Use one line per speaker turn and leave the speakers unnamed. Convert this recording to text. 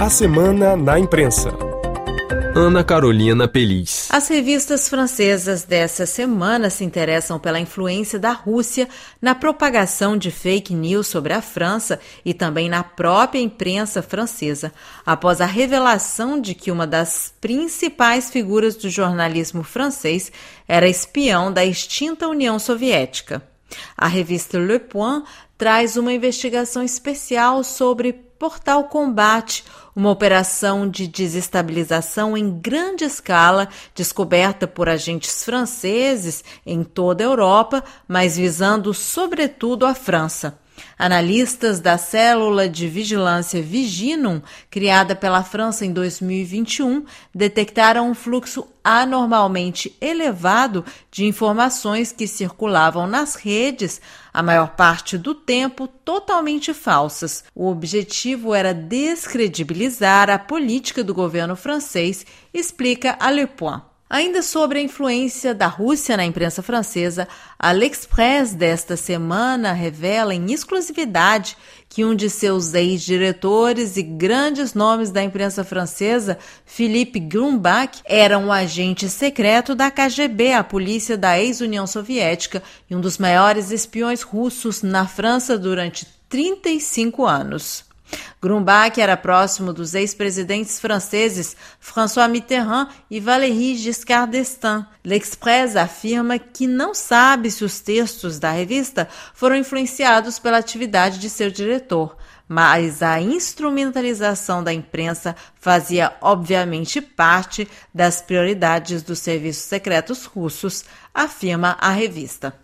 A semana na imprensa.
Ana Carolina Pelis.
As revistas francesas dessa semana se interessam pela influência da Rússia na propagação de fake news sobre a França e também na própria imprensa francesa, após a revelação de que uma das principais figuras do jornalismo francês era espião da extinta União Soviética. A revista Le Point traz uma investigação especial sobre Portal Combate, uma operação de desestabilização em grande escala descoberta por agentes franceses em toda a Europa, mas visando sobretudo a França. Analistas da célula de vigilância Viginum, criada pela França em 2021, detectaram um fluxo anormalmente elevado de informações que circulavam nas redes, a maior parte do tempo totalmente falsas. O objetivo era descredibilizar a política do governo francês, explica Le. Ainda sobre a influência da Rússia na imprensa francesa, a L'Express desta semana revela em exclusividade que um de seus ex-diretores e grandes nomes da imprensa francesa, Philippe Grumbach, era um agente secreto da KGB, a polícia da ex-União Soviética, e um dos maiores espiões russos na França durante 35 anos. Grumbach era próximo dos ex-presidentes franceses François Mitterrand e Valéry Giscard d'Estaing. L'Express afirma que não sabe se os textos da revista foram influenciados pela atividade de seu diretor, mas a instrumentalização da imprensa fazia obviamente parte das prioridades dos serviços secretos russos, afirma a revista.